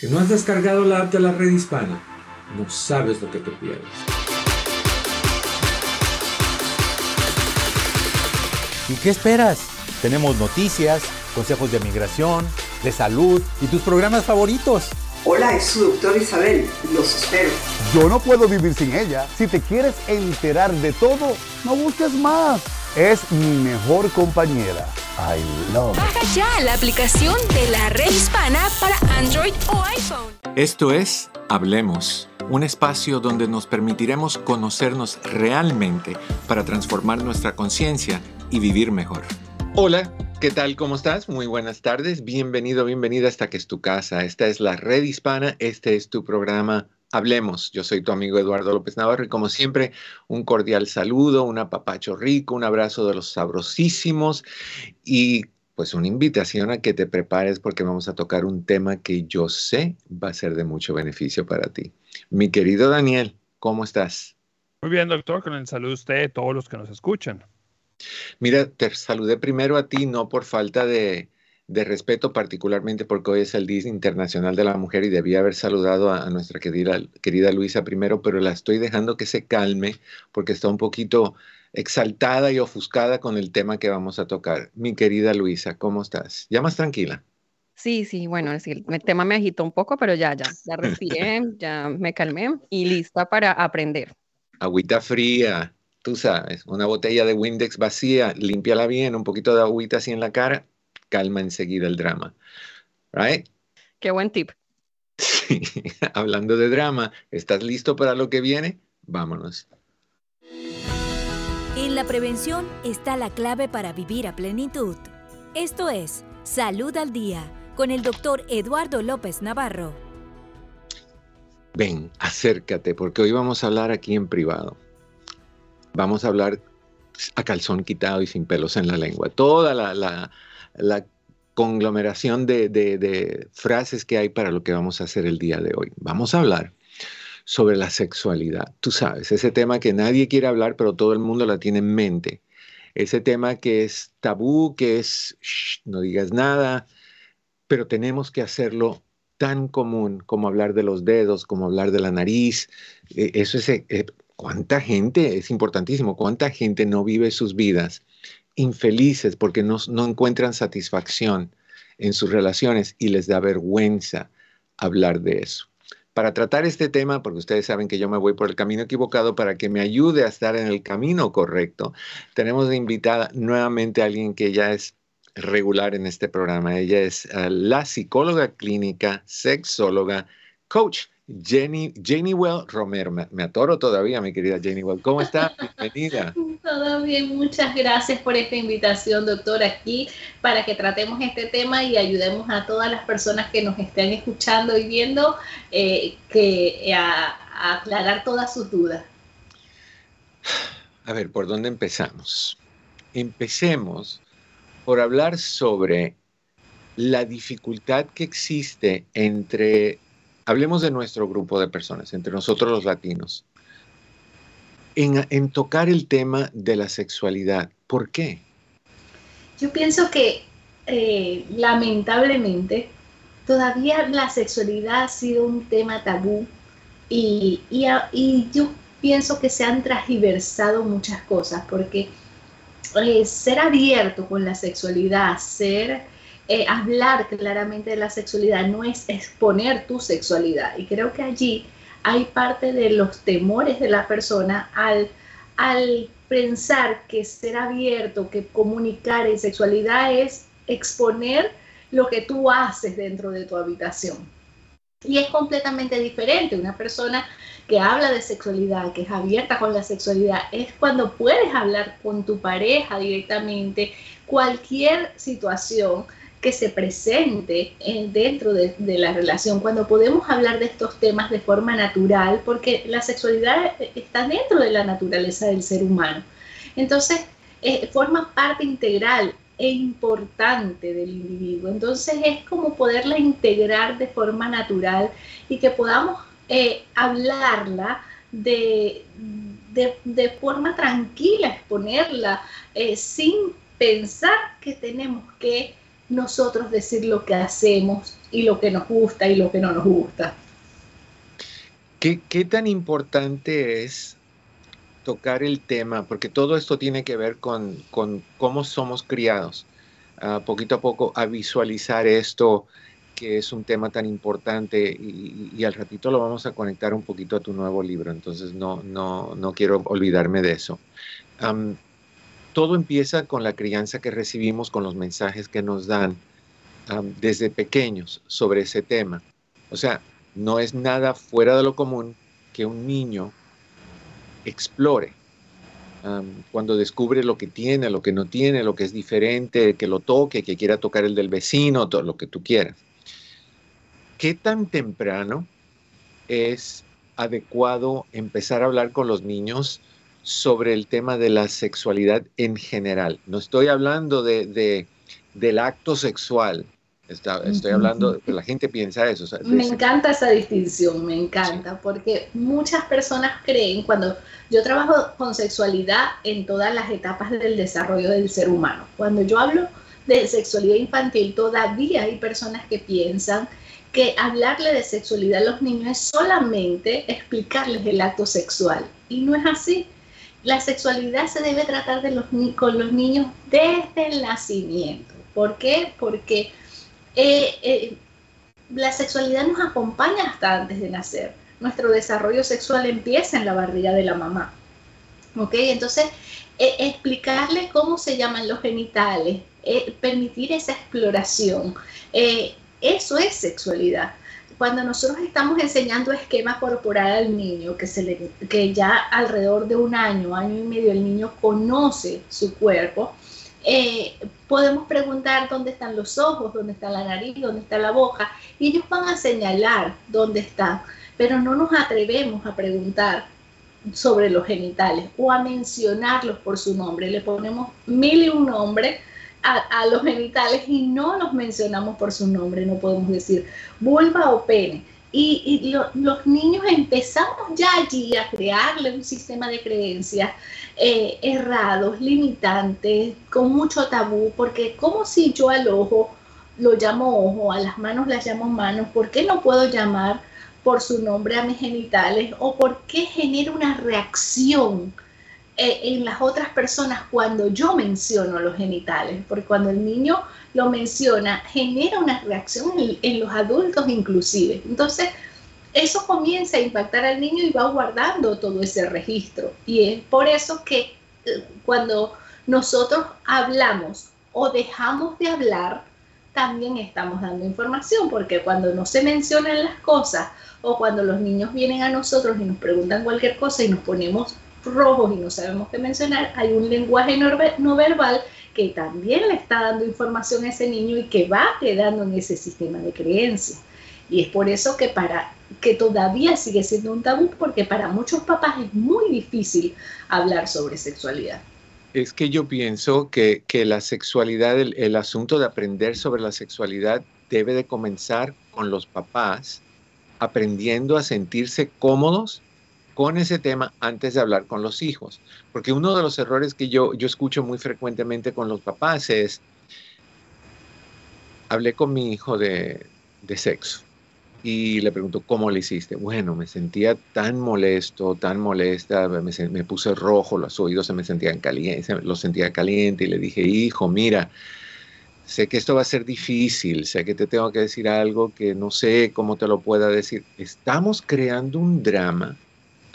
que no has descargado la app de la red hispana, no sabes lo que te pierdes. ¿Y qué esperas? Tenemos noticias, consejos de migración, de salud y tus programas favoritos. Hola, es su doctor Isabel. Los espero. Yo no puedo vivir sin ella. Si te quieres enterar de todo, no busques más. Es mi mejor compañera. I love. Baja ya la aplicación de la red hispana para Android o iPhone. Esto es Hablemos, un espacio donde nos permitiremos conocernos realmente para transformar nuestra conciencia y vivir mejor. Hola, ¿qué tal? ¿Cómo estás? Muy buenas tardes. Bienvenido, bienvenida hasta que es tu casa. Esta es la red hispana, este es tu programa Hablemos. Yo soy tu amigo Eduardo López Navarro y como siempre, un cordial saludo, un apapacho rico, un abrazo de los sabrosísimos y pues una invitación a que te prepares porque vamos a tocar un tema que yo sé va a ser de mucho beneficio para ti. Mi querido Daniel, ¿cómo estás? Muy bien, doctor, con el saludo a usted y todos los que nos escuchan. Mira, te saludé primero a ti, no por falta de, respeto, particularmente porque hoy es el Día Internacional de la Mujer y debía haber saludado a, nuestra querida, querida Luisa primero, pero la estoy dejando que se calme porque está un poquito exaltada y ofuscada con el tema que vamos a tocar. Mi querida Luisa, ¿cómo estás? ¿Ya más tranquila? Sí, sí, bueno, el tema me agitó un poco, pero ya, ya, ya respiré, ya me calmé y lista para aprender. Agüita fría, tú sabes, una botella de Windex vacía, límpiala bien, un poquito de agüita así en la cara, calma enseguida el drama. Right? Qué buen tip. Sí, hablando de drama, ¿estás listo para lo que viene? Vámonos. En la prevención está la clave para vivir a plenitud. Esto es Salud al Día con el doctor Eduardo López Navarro. Ven, acércate, porque hoy vamos a hablar aquí en privado vamos a hablar a calzón quitado y sin pelos en la lengua. Toda la, conglomeración de, frases que hay para lo que vamos a hacer el día de hoy. Vamos a hablar sobre la sexualidad. Tú sabes, ese tema que nadie quiere hablar, pero todo el mundo la tiene en mente. Ese tema que es tabú, que es, no digas nada, pero tenemos que hacerlo tan común como hablar de los dedos, como hablar de la nariz. E, eso es, eh, ¿Cuánta gente, es importantísimo, cuánta gente no vive sus vidas infelices porque no, encuentran satisfacción en sus relaciones y les da vergüenza hablar de eso? Para tratar este tema, porque ustedes saben que yo me voy por el camino equivocado, para que me ayude a estar en el camino correcto, tenemos de invitada nuevamente a alguien que ya es regular en este programa. Ella es eh, la psicóloga clínica, sexóloga, coach Jenny, Jenny Well Romero. Me, atoro todavía, mi querida Jenny Well. ¿Cómo está? Bienvenida. Todo bien, muchas gracias por esta invitación, doctor, aquí para que tratemos este tema y ayudemos a todas las personas que nos estén escuchando y viendo eh, que, a, aclarar todas sus dudas. A ver, ¿por dónde empezamos? Empecemos por hablar sobre la dificultad que existe entre hablemos de nuestro grupo de personas, entre nosotros los latinos, en, tocar el tema de la sexualidad. ¿Por qué? Yo pienso que eh, lamentablemente todavía la sexualidad ha sido un tema tabú y, yo pienso que se han transversado muchas cosas porque eh, ser abierto con la sexualidad, ser eh, hablar claramente de la sexualidad no es exponer tu sexualidad. Y creo que allí hay parte de los temores de la persona al, al pensar que ser abierto, que comunicar en sexualidad es exponer lo que tú haces dentro de tu habitación. Y es completamente diferente. Una persona que habla de sexualidad, que es abierta con la sexualidad, es cuando puedes hablar con tu pareja directamente cualquier situación que se presente dentro de, la relación, cuando podemos hablar de estos temas de forma natural, porque la sexualidad está dentro de la naturaleza del ser humano. Entonces, eh, forma parte integral e importante del individuo. Entonces, es como poderla integrar de forma natural y que podamos eh, hablarla de, de, forma tranquila, exponerla, eh, sin pensar que tenemos que nosotros decir lo que hacemos y lo que nos gusta y lo que no nos gusta. ¿Qué, qué tan importante es tocar el tema? Porque todo esto tiene que ver con, con cómo somos criados. Uh, poquito a poco a visualizar esto que es un tema tan importante y, al ratito lo vamos a conectar un poquito a tu nuevo libro, entonces no, no, no quiero olvidarme de eso. Todo empieza con la crianza que recibimos, con los mensajes que nos dan desde pequeños sobre ese tema. O sea, no es nada fuera de lo común que un niño explore cuando descubre lo que tiene, lo que no tiene, lo que es diferente, que lo toque, que quiera tocar el del vecino, todo lo que tú quieras. ¿Qué tan temprano es adecuado empezar a hablar con los niños sobre el tema de la sexualidad en general. No estoy hablando de, de del acto sexual. Está, estoy hablando, la gente piensa eso. O sea, me encanta esa distinción, me encanta, porque muchas personas creen, cuando yo trabajo con sexualidad en todas las etapas del desarrollo del ser humano, cuando yo hablo de sexualidad infantil, todavía hay personas que piensan que hablarle de sexualidad a los niños es solamente explicarles el acto sexual. Y no es así la sexualidad se debe tratar de los, con los niños desde el nacimiento. ¿Por qué? Porque eh, eh, la sexualidad nos acompaña hasta antes de nacer. Nuestro desarrollo sexual empieza en la barriga de la mamá. ¿Ok? Entonces, eh, explicarle cómo se llaman los genitales, permitir esa exploración, eso es sexualidad cuando nosotros estamos enseñando esquema corporal al niño, que, ya alrededor de un año, año y medio, el niño conoce su cuerpo, eh, podemos preguntar dónde están los ojos, dónde está la nariz, dónde está la boca, y ellos van a señalar dónde están, pero no nos atrevemos a preguntar sobre los genitales o a mencionarlos por su nombre. Le ponemos mil y un nombre a, los genitales y no los mencionamos por su nombre, no podemos decir vulva o pene. Y, los niños empezamos ya allí a crearle un sistema de creencias eh, errados, limitantes, con mucho tabú, porque como si yo al ojo lo llamo ojo, a las manos las llamo manos, ¿por qué no puedo llamar por su nombre a mis genitales? ¿O por qué genera una reacción? Eh, en las otras personas cuando yo menciono los genitales, porque cuando el niño lo menciona, genera una reacción en, los adultos inclusive. Entonces, eso comienza a impactar al niño y va guardando todo ese registro. Y es por eso que eh, cuando nosotros hablamos o dejamos de hablar, también estamos dando información, porque cuando no se mencionan las cosas o cuando los niños vienen a nosotros y nos preguntan cualquier cosa y nos ponemos rojos y no sabemos qué mencionar, hay un lenguaje no verbal que también le está dando información a ese niño y que va quedando en ese sistema de creencias. Y es por eso que para que todavía sigue siendo un tabú porque para muchos papás es muy difícil hablar sobre sexualidad. Es que yo pienso que, que la sexualidad, el, el, asunto de aprender sobre la sexualidad debe de comenzar con los papás aprendiendo a sentirse cómodos con ese tema antes de hablar con los hijos. Porque uno de los errores que yo, yo escucho muy frecuentemente con los papás es, hablé con mi hijo de, de sexo y le pregunto, ¿cómo le hiciste? Bueno, me sentía tan molesto, tan molesta, me, me puse rojo, los oídos se me sentían caliente, los sentía caliente y le dije, hijo, mira, sé que esto va a ser difícil, sé que te tengo que decir algo que no sé cómo te lo pueda decir. Estamos creando un drama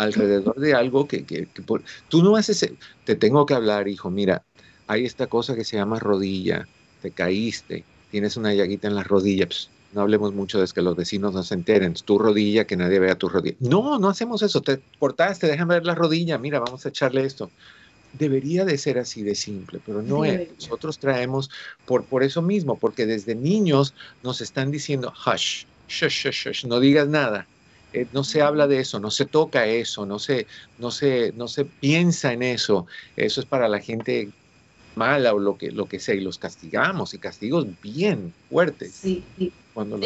alrededor de algo que, que, tú no haces, te tengo que hablar, hijo, mira, hay esta cosa que se llama rodilla, te caíste, tienes una llaguita en la rodilla, pues, no hablemos mucho de que los vecinos no se enteren, tu rodilla, que nadie vea tu rodilla. No, no hacemos eso, te cortaste, déjame ver la rodilla, mira, vamos a echarle esto. Debería de ser así de simple, pero no es. Nosotros traemos por, por eso mismo, porque desde niños nos están diciendo, hush, shush, shush, shush, no digas nada. Eh, no se habla de eso, no se toca eso, no se, no se, no se piensa en eso. Eso es para la gente mala o lo que, lo que sea, y los castigamos, y castigos bien fuertes. Sí, Cuando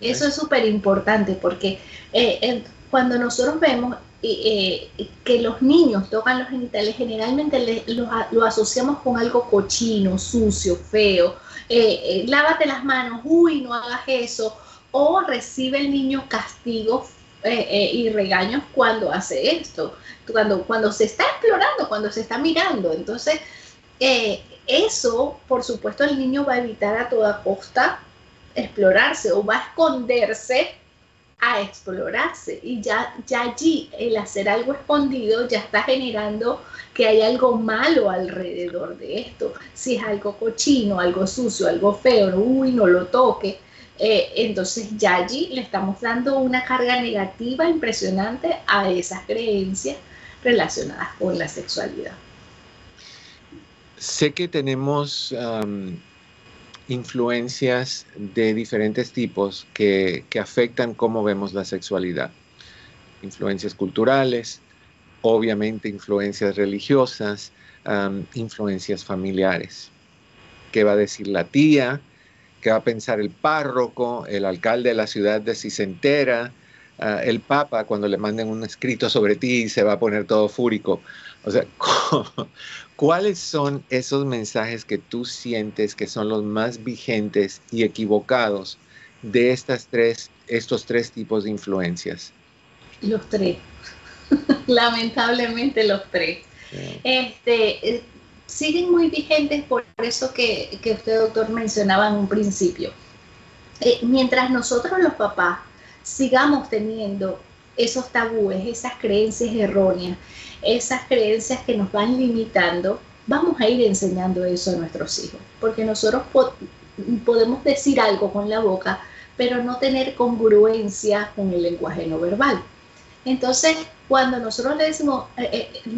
eso es súper importante porque eh, cuando nosotros vemos eh, que los niños tocan los genitales, generalmente lo, asociamos con algo cochino, sucio, feo, lávate las manos, uy, no hagas eso, o recibe el niño castigos eh, y regaños cuando hace esto, cuando, cuando se está explorando, cuando se está mirando. Entonces, eso, por supuesto, el niño va a evitar a toda costa explorarse o va a esconderse a explorarse y ya, ya allí el hacer algo escondido ya está generando que hay algo malo alrededor de esto. Si es algo cochino, algo sucio, algo feo, uy, no lo toque. Eh, entonces ya allí le estamos dando una carga negativa impresionante a esas creencias relacionadas con la sexualidad. Sé que tenemos influencias de diferentes tipos que, afectan cómo vemos la sexualidad. Influencias culturales, obviamente influencias religiosas, influencias familiares. ¿Qué va a decir la tía? ¿Qué va a pensar el párroco, el alcalde de la ciudad de si se entera? Ah, el papa cuando le manden un escrito sobre ti se va a poner todo fúrico. O sea, ¿cuáles son esos mensajes que tú sientes que son los más vigentes y equivocados de estas tres, estos tres tipos de influencias? Los tres. Lamentablemente los tres. Este, eh, siguen muy vigentes por eso que, usted, doctor, mencionaba en un principio. Eh, mientras nosotros los papás sigamos teniendo esos tabúes, esas creencias erróneas, esas creencias que nos van limitando, vamos a ir enseñando eso a nuestros hijos, porque nosotros podemos decir algo con la boca, pero no tener congruencia con el lenguaje no verbal. Entonces, cuando nosotros le decimos, eh, eh,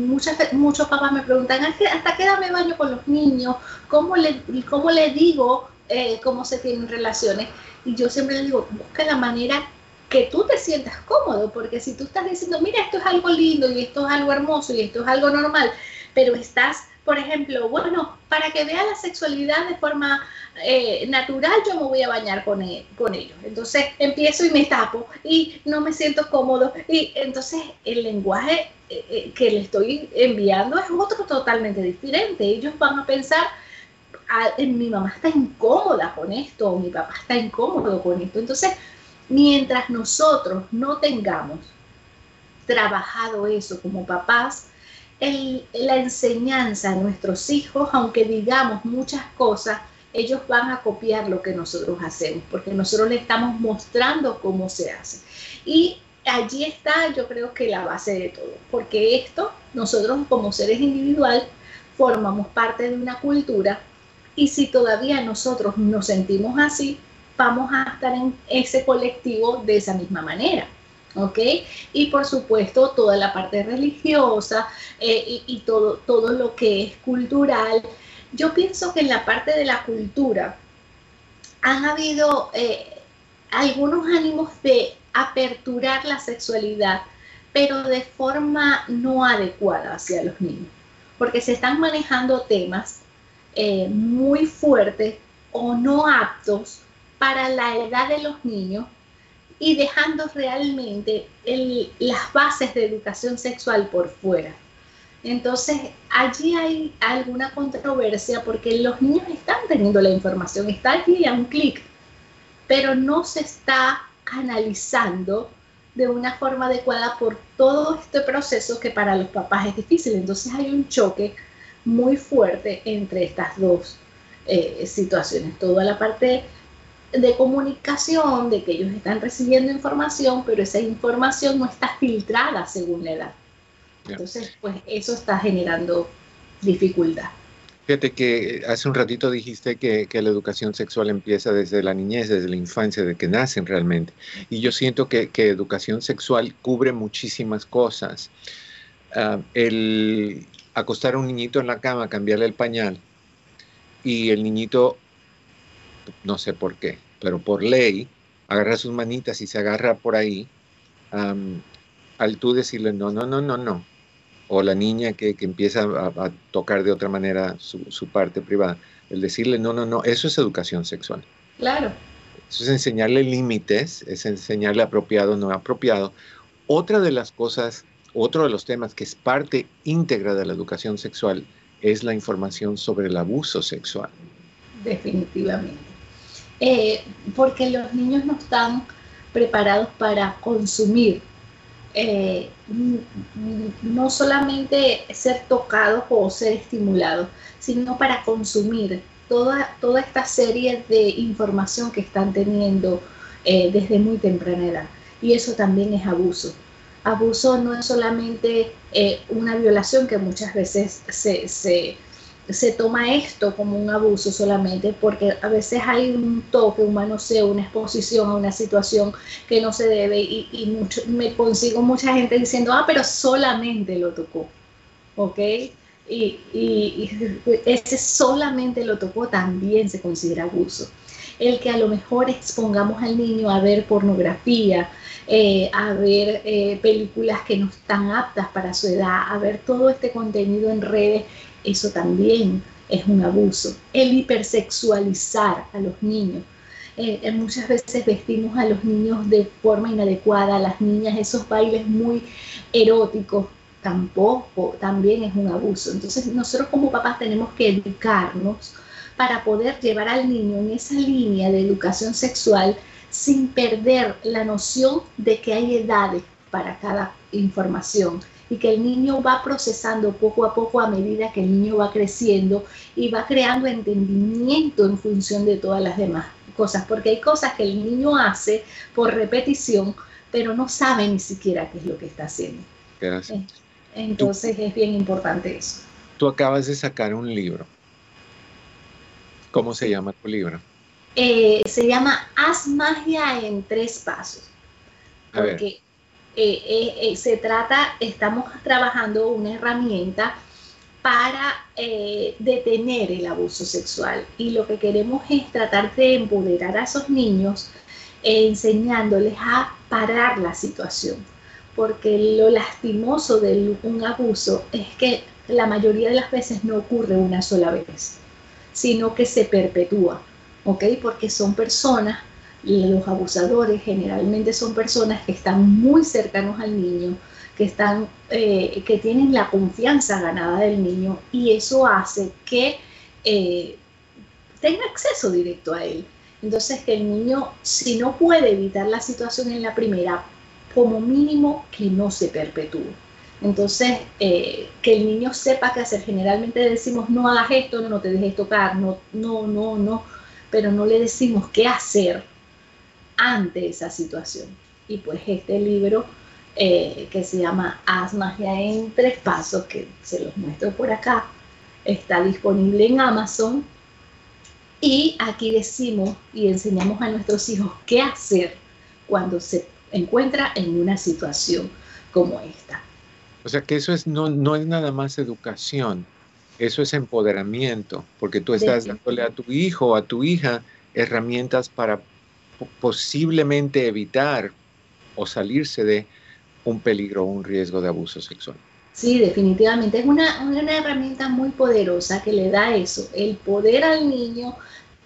muchos papás me preguntan, ¿hasta qué edad baño con los niños? ¿Cómo le, cómo le digo eh, cómo se tienen relaciones? Y yo siempre le digo, busca la manera que tú te sientas cómodo, porque si tú estás diciendo, mira, esto es algo lindo y esto es algo hermoso y esto es algo normal, pero estás, por ejemplo, bueno, para que vea la sexualidad de forma eh, natural, yo me voy a bañar con, e, con ellos. Entonces empiezo y me tapo y no me siento cómodo. Y entonces el lenguaje eh, eh, que le estoy enviando es otro totalmente diferente. Ellos van a pensar, ah, mi mamá está incómoda con esto, o mi papá está incómodo con esto. Entonces, Mientras nosotros no tengamos trabajado eso como papás, la enseñanza a nuestros hijos, aunque digamos muchas cosas, ellos van a copiar lo que nosotros hacemos, porque nosotros le estamos mostrando cómo se hace. Y allí está, yo creo que la base de todo, porque esto, nosotros como seres individuales, formamos parte de una cultura y si todavía nosotros nos sentimos así, vamos a estar en ese colectivo de esa misma manera. ¿Ok? Y por supuesto toda la parte religiosa eh, y, todo, todo lo que es cultural. Yo pienso que en la parte de la cultura han habido eh, algunos ánimos de aperturar la sexualidad, pero de forma no adecuada hacia los niños, porque se están manejando temas eh, muy fuertes o no aptos para la edad de los niños y dejando realmente las bases de educación sexual por fuera. Entonces, allí hay alguna controversia porque los niños están teniendo la información, está allí a un clic, pero no se está canalizando de una forma adecuada por todo este proceso que para los papás es difícil. Entonces hay un choque muy fuerte entre estas dos eh, situaciones. Toda la parte de comunicación, de que ellos están recibiendo información, pero esa información no está filtrada según la edad. Entonces, pues eso está generando dificultad. Fíjate que hace un ratito dijiste que, la educación sexual empieza desde la niñez, desde la infancia, de que nacen realmente. Y yo siento que, educación sexual cubre muchísimas cosas. Ah, el acostar a un niñito en la cama, cambiarle el pañal y el niñito no sé por qué, pero por ley, agarra sus manitas y se agarra por ahí, al tú decirle no, no, no, no, no, o la niña que, empieza a, tocar de otra manera su, parte privada, el decirle no, no, no, eso es educación sexual. Claro. Eso es enseñarle límites, es enseñarle apropiado, no apropiado. Otra de las cosas, otro de los temas que es parte íntegra de la educación sexual es la información sobre el abuso sexual. definitivamente. Eh, porque los niños no están preparados para consumir, eh, no solamente ser tocados o ser estimulados, sino para consumir toda, toda esta serie de información que están teniendo eh, desde muy temprana edad. Y eso también es abuso. Abuso no es solamente una violación que muchas veces se, se se toma esto como un abuso solamente porque a veces hay un toque, un manoseo, una exposición a una situación que no se debe y, mucho, me consigo mucha gente diciendo, ah, pero solamente lo tocó, ¿ok? Y, y, ese solamente lo tocó también se considera abuso. El que a lo mejor expongamos al niño a ver pornografía, eh, a ver eh, películas que no están aptas para su edad, a ver todo este contenido en redes eso también es un abuso. El hipersexualizar a los niños. Eh, eh, muchas veces vestimos a los niños de forma inadecuada, a las niñas, esos bailes muy eróticos, tampoco, también es un abuso. Entonces nosotros como papás tenemos que educarnos para poder llevar al niño en esa línea de educación sexual sin perder la noción de que hay edades para cada información y que el niño va procesando poco a poco a medida que el niño va creciendo y va creando entendimiento en función de todas las demás cosas, porque hay cosas que el niño hace por repetición, pero no sabe ni siquiera qué es lo que está haciendo. Gracias. Eh, entonces es bien importante eso. Tú acabas de sacar un libro. ¿Cómo se llama tu libro? Eh, se llama Haz magia en tres pasos. Porque eh, eh, eh, se trata, estamos trabajando una herramienta para detener el abuso sexual y lo que queremos es tratar de empoderar a esos niños enseñándoles a parar la situación, porque lo lastimoso de un abuso es que la mayoría de las veces no ocurre una sola vez, sino que se perpetúa, ¿ok? Porque son personas los abusadores generalmente son personas que están muy cercanos al niño, que, están, eh, que tienen la confianza ganada del niño y eso hace que eh, tenga acceso directo a él. Entonces que el niño, si no puede evitar la situación en la primera, como mínimo que no se perpetúe. Entonces, eh, que el niño sepa qué hacer. Generalmente decimos, no hagas esto, no te dejes tocar, no, no, no, no, pero no le decimos qué hacer ante esa situación. Y pues este libro eh, que se llama Haz magia en tres pasos, que se los muestro por acá, está disponible en Amazon. Y aquí decimos y enseñamos a nuestros hijos qué hacer cuando se encuentra en una situación como esta. O sea que eso es, no, no es nada más educación, eso es empoderamiento, porque tú estás dándole a tu hijo o a tu hija herramientas para posiblemente evitar o salirse de un peligro o un riesgo de abuso sexual. Sí, definitivamente. Es una, una, herramienta muy poderosa que le da eso, el poder al niño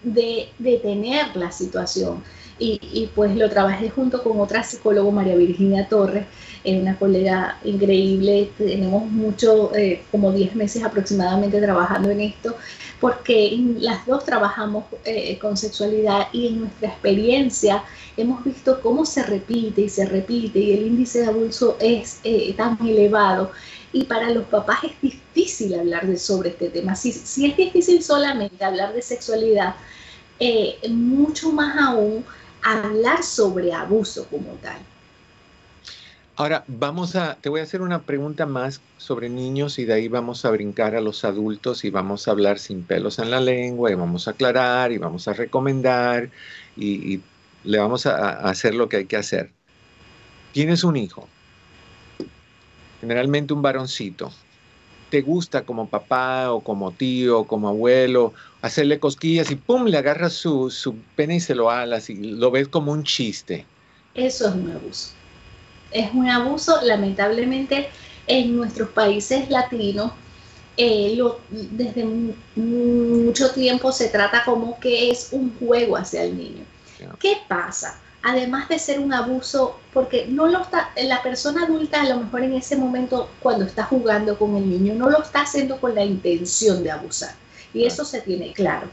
de detener la situación. Y, y, pues lo trabajé junto con otra psicóloga, María Virginia Torres, es una colega increíble. Tenemos mucho, eh, como 10 meses aproximadamente trabajando en esto porque las dos trabajamos eh, con sexualidad y en nuestra experiencia hemos visto cómo se repite y se repite y el índice de abuso es eh, tan elevado. Y para los papás es difícil hablar de, sobre este tema. Si, es difícil solamente hablar de sexualidad, eh, mucho más aún hablar sobre abuso como tal. Ahora, vamos a, te voy a hacer una pregunta más sobre niños y de ahí vamos a brincar a los adultos y vamos a hablar sin pelos en la lengua y vamos a aclarar y vamos a recomendar y, le vamos a, hacer lo que hay que hacer. Tienes un hijo, generalmente un varoncito. ¿Te gusta como papá o como tío o como abuelo hacerle cosquillas y pum, le agarras su, su pene y se lo alas y lo ves como un chiste? Eso es un es un abuso, lamentablemente en nuestros países latinos, eh, desde mucho tiempo se trata como que es un juego hacia el niño. ¿Qué pasa? Además de ser un abuso, porque no lo está, la persona adulta a lo mejor en ese momento cuando está jugando con el niño no lo está haciendo con la intención de abusar. Y eso se tiene claro.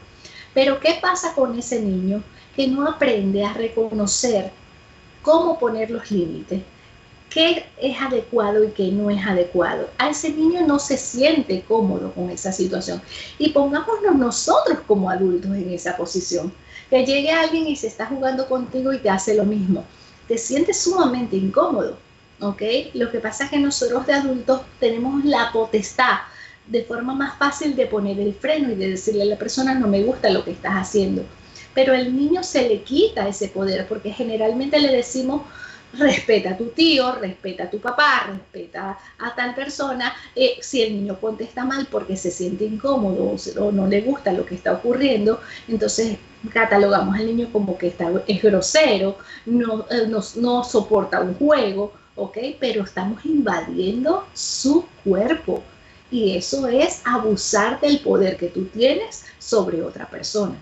Pero ¿qué pasa con ese niño que no aprende a reconocer cómo poner los límites? Qué es adecuado y qué no es adecuado. A ese niño no se siente cómodo con esa situación. Y pongámonos nosotros como adultos en esa posición. Que llegue alguien y se está jugando contigo y te hace lo mismo. Te sientes sumamente incómodo. ¿Ok? Lo que pasa es que nosotros de adultos tenemos la potestad de forma más fácil de poner el freno y de decirle a la persona no me gusta lo que estás haciendo. Pero al niño se le quita ese poder porque generalmente le decimos respeta a tu tío, respeta a tu papá, respeta a tal persona. Eh, si el niño contesta mal porque se siente incómodo o, no le gusta lo que está ocurriendo, entonces catalogamos al niño como que está, es grosero, no, eh, no, soporta un juego, ¿ok? Pero estamos invadiendo su cuerpo. Y eso es abusar del poder que tú tienes sobre otra persona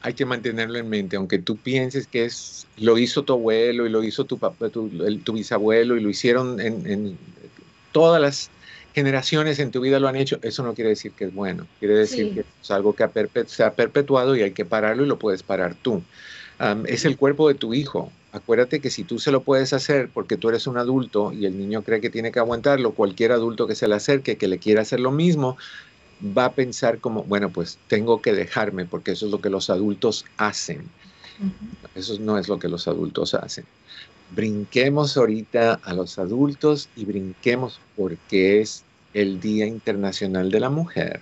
hay que mantenerlo en mente, aunque tú pienses que es lo hizo tu abuelo y lo hizo tu papá, tu, bisabuelo y lo hicieron en, todas las generaciones en tu vida lo han hecho, eso no quiere decir que es bueno, quiere decir que es algo que se ha perpetuado y hay que pararlo y lo puedes parar tú. es el cuerpo de tu hijo. Acuérdate que si tú se lo puedes hacer porque tú eres un adulto y el niño cree que tiene que aguantarlo, cualquier adulto que se le acerque, que le quiera hacer lo mismo, va a pensar como, bueno, pues tengo que dejarme porque eso es lo que los adultos hacen. Eso no es lo que los adultos hacen. Brinquemos ahorita a los adultos y brinquemos porque es el Día Internacional de la Mujer.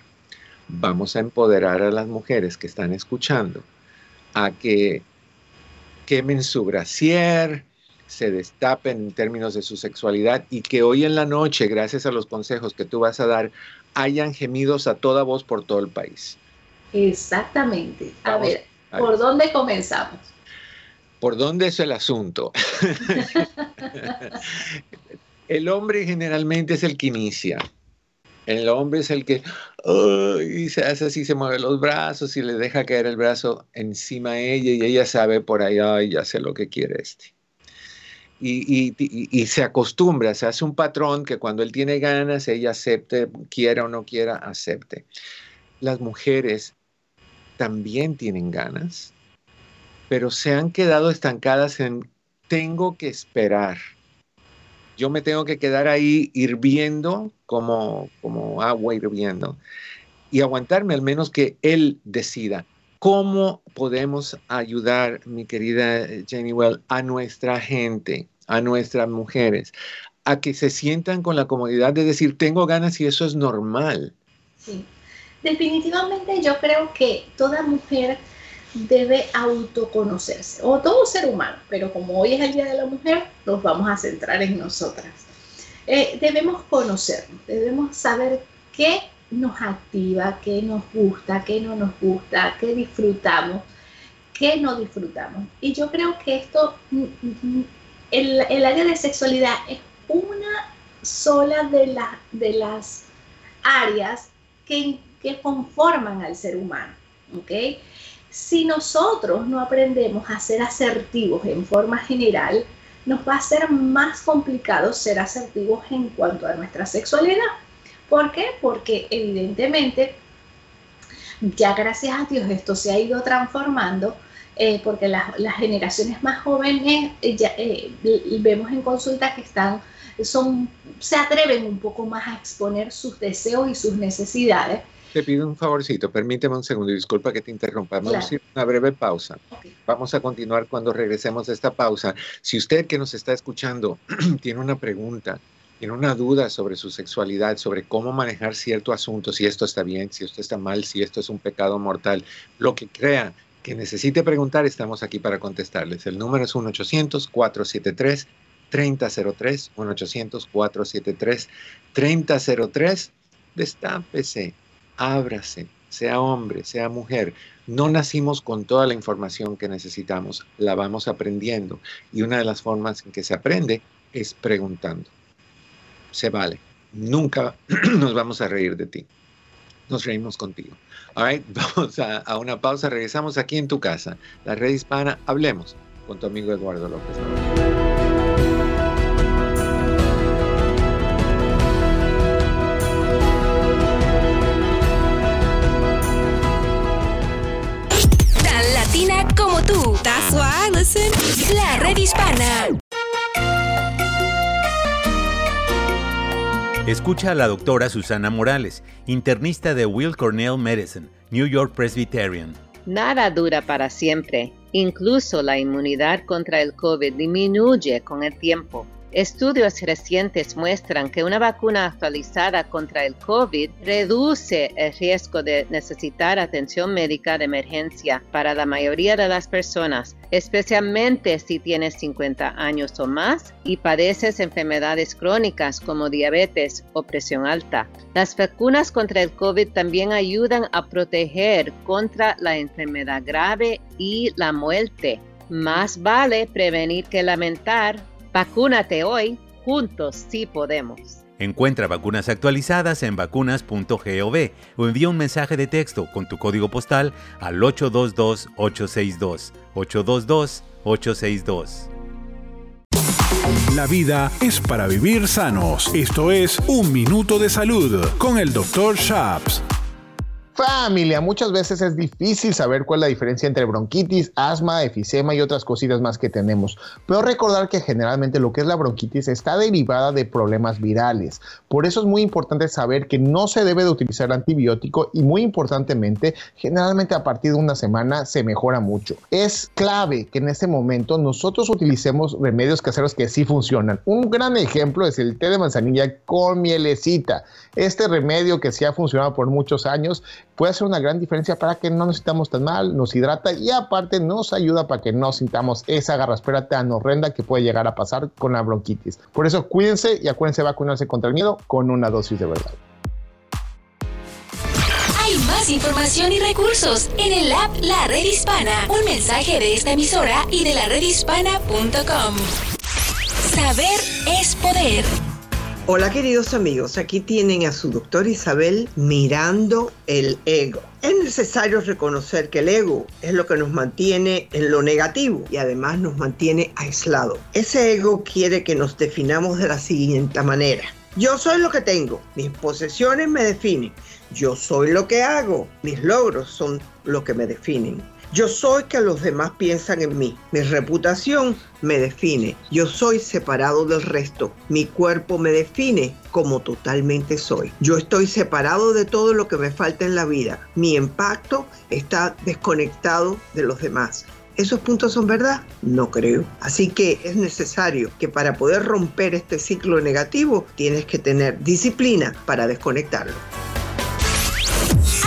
Vamos a empoderar a las mujeres que están escuchando a que quemen su brasier, se destapen en términos de su sexualidad y que hoy en la noche, gracias a los consejos que tú vas a dar, hayan gemidos a toda voz por todo el país. Exactamente. A ver, ¿por dónde comenzamos? ¿Por dónde es el asunto? el hombre generalmente es el que inicia. El hombre es el que y se hace así, se mueve los brazos y le deja caer el brazo encima a ella y ella sabe por ahí, ay, ya sé lo que quiere este y, se acostumbra, se hace un patrón que cuando él tiene ganas, ella acepte, quiera o no quiera, acepte. Las mujeres también tienen ganas, pero se han quedado estancadas en tengo que esperar. Yo me tengo que quedar ahí hirviendo como, como agua hirviendo y aguantarme al menos que él decida. ¿Cómo podemos ayudar, mi querida Jenny Well, a nuestra gente, a nuestras mujeres, a que se sientan con la comodidad de decir, tengo ganas y eso es normal? Sí, definitivamente yo creo que toda mujer debe autoconocerse, o todo ser humano, pero como hoy es el Día de la Mujer, nos vamos a centrar en nosotras. Eh, debemos conocernos, debemos saber qué nos activa, qué nos gusta, qué no nos gusta, qué disfrutamos, qué no disfrutamos. Y yo creo que esto, mm, mm, el, el área de sexualidad es una sola de, de las áreas que, que, conforman al ser humano. Si nosotros no aprendemos a ser asertivos en forma general, nos va a ser más complicado ser asertivos en cuanto a nuestra sexualidad. ¿Por qué? Porque evidentemente ya gracias a Dios esto se ha ido transformando eh, porque las, generaciones más jóvenes eh, ya, eh, vemos en consulta que están, son, se atreven un poco más a exponer sus deseos y sus necesidades. Te pido un favorcito, permíteme un segundo, disculpa que te interrumpa. Vamos a ir una breve pausa. Vamos a continuar cuando regresemos de esta pausa. Si usted que nos está escuchando tiene una pregunta, tiene una duda sobre su sexualidad, sobre cómo manejar cierto asunto, si esto está bien, si esto está mal, si esto es un pecado mortal, lo que crea que necesite preguntar, estamos aquí para contestarles. El número es 1-800-473. 3003, 1-800-473-3003. Destápese, ábrase, sea hombre, sea mujer. No nacimos con toda la información que necesitamos, la vamos aprendiendo. Y una de las formas en que se aprende es preguntando se vale. Nunca nos vamos a reír de ti. Nos reímos contigo. All vamos a, una pausa. Regresamos aquí en tu casa. La red hispana, hablemos con tu amigo Eduardo López. tú. That's why. La red hispana. Escucha a la doctora Susana Morales, internista de Will Cornell Medicine, New York Presbyterian. Nada dura para siempre. Incluso la inmunidad contra el COVID disminuye con el tiempo. Estudios recientes muestran que una vacuna actualizada contra el COVID reduce el riesgo de necesitar atención médica de emergencia para la mayoría de las personas, especialmente si tienes 50 años o más y padeces enfermedades crónicas como diabetes o presión alta. Las vacunas contra el COVID también ayudan a proteger contra la enfermedad grave y la muerte. Más vale prevenir que lamentar Vacúnate hoy, juntos sí podemos. Encuentra vacunas actualizadas en vacunas.gov o envía un mensaje de texto con tu código postal al 822-862. 822-862. La vida es para vivir sanos. Esto es Un Minuto de Salud con el Dr. Shaps. Familia, muchas veces es difícil saber cuál es la diferencia entre bronquitis, asma, efisema y otras cositas más que tenemos. Pero recordar que generalmente lo que es la bronquitis está derivada de problemas virales. Por eso es muy importante saber que no se debe de utilizar antibiótico y muy importantemente, generalmente a partir de una semana se mejora mucho. Es clave que en este momento nosotros utilicemos remedios caseros que sí funcionan. Un gran ejemplo es el té de manzanilla con mielecita. Este remedio que sí ha funcionado por muchos años puede hacer una gran diferencia para que no nos sintamos tan mal, nos hidrata y aparte nos ayuda para que no sintamos esa garraspera tan horrenda que puede llegar a pasar con la bronquitis. Por eso cuídense y acuérdense vacunarse contra el miedo con una dosis de verdad. Hay más información y recursos en el app La Red Hispana. Un mensaje de esta emisora y de la redhispana.com. Saber es poder. Hola queridos amigos, aquí tienen a su doctor Isabel mirando el ego. Es necesario reconocer que el ego es lo que nos mantiene en lo negativo y además nos mantiene aislado. Ese ego quiere que nos definamos de la siguiente manera. Yo soy lo que tengo, mis posesiones me definen. Yo soy lo que hago, mis logros son lo que me definen. Yo soy que los demás piensan en mí. Mi reputación me define. Yo soy separado del resto. Mi cuerpo me define como totalmente soy. Yo estoy separado de todo lo que me falta en la vida. Mi impacto está desconectado de los demás. ¿Esos puntos son verdad? No creo. Así que es necesario que para poder romper este ciclo negativo tienes que tener disciplina para desconectarlo.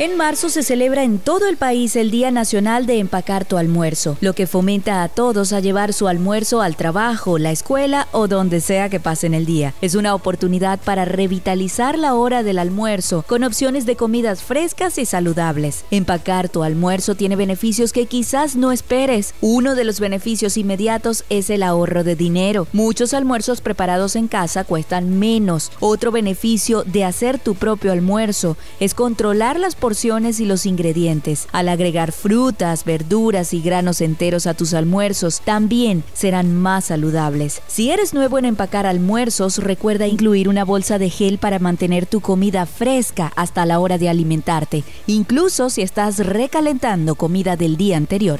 En marzo se celebra en todo el país el Día Nacional de Empacar tu Almuerzo, lo que fomenta a todos a llevar su almuerzo al trabajo, la escuela o donde sea que pasen el día. Es una oportunidad para revitalizar la hora del almuerzo con opciones de comidas frescas y saludables. Empacar tu almuerzo tiene beneficios que quizás no esperes. Uno de los beneficios inmediatos es el ahorro de dinero. Muchos almuerzos preparados en casa cuestan menos. Otro beneficio de hacer tu propio almuerzo es controlar las porciones y los ingredientes. Al agregar frutas, verduras y granos enteros a tus almuerzos, también serán más saludables. Si eres nuevo en empacar almuerzos, recuerda incluir una bolsa de gel para mantener tu comida fresca hasta la hora de alimentarte, incluso si estás recalentando comida del día anterior.